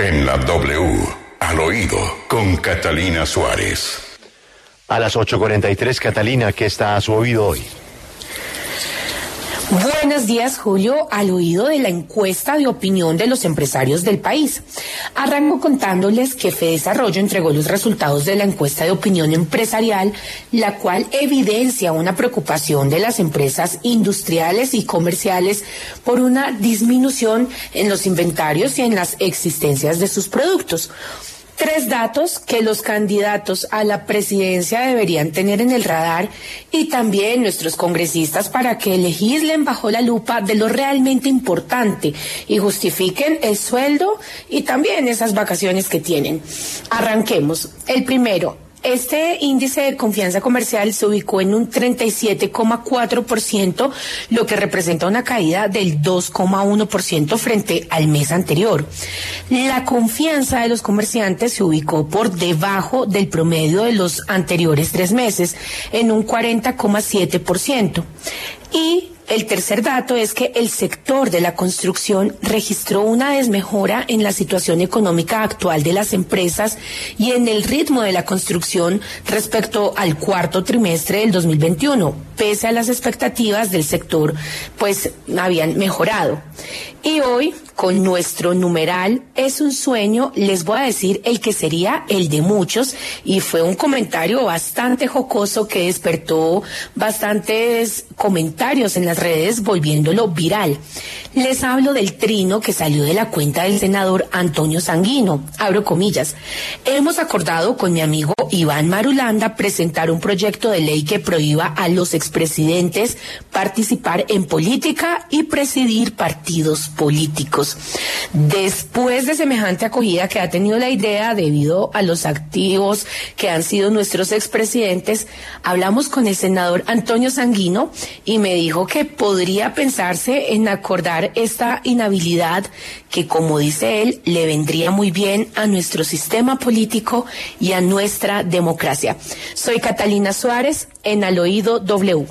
En la W, al oído, con Catalina Suárez. A las 8.43, Catalina, ¿qué está a su oído hoy? Buenos días, Julio, al oído de la encuesta de opinión de los empresarios del país. Arranco contándoles que Desarrollo entregó los resultados de la encuesta de opinión empresarial, la cual evidencia una preocupación de las empresas industriales y comerciales por una disminución en los inventarios y en las existencias de sus productos. Tres datos que los candidatos a la presidencia deberían tener en el radar y también nuestros congresistas para que legislen bajo la lupa de lo realmente importante y justifiquen el sueldo y también esas vacaciones que tienen. Arranquemos. El primero, este índice de confianza comercial se ubicó en un 37,4%, lo que representa una caída del 2,1% frente al mes anterior. La confianza de los comerciantes se ubicó por debajo del promedio de los anteriores tres meses, en un 40,7%. Y el tercer dato es que el sector de la construcción registró una desmejora en la situación económica actual de las empresas y en el ritmo de la construcción respecto al cuarto trimestre del 2021, pese a las expectativas del sector, pues habían mejorado. Y hoy, con nuestro numeral Es un sueño, les voy a decir el que sería el de muchos y fue un comentario bastante jocoso que despertó bastantes comentarios en las redes volviéndolo viral. Les hablo del trino que salió de la cuenta del senador Antonio Sanguino. Abro comillas. Hemos acordado con mi amigo Iván Marulanda presentar un proyecto de ley que prohíba a los expresidentes participar en política y presidir partidos políticos. Después de semejante acogida que ha tenido la idea debido a los activos que han sido nuestros expresidentes, hablamos con el senador Antonio Sanguino y me dijo que podría pensarse en acordar esta inhabilidad que, como dice él, le vendría muy bien a nuestro sistema político y a democracia. Soy Catalina Suárez en Al Oído W.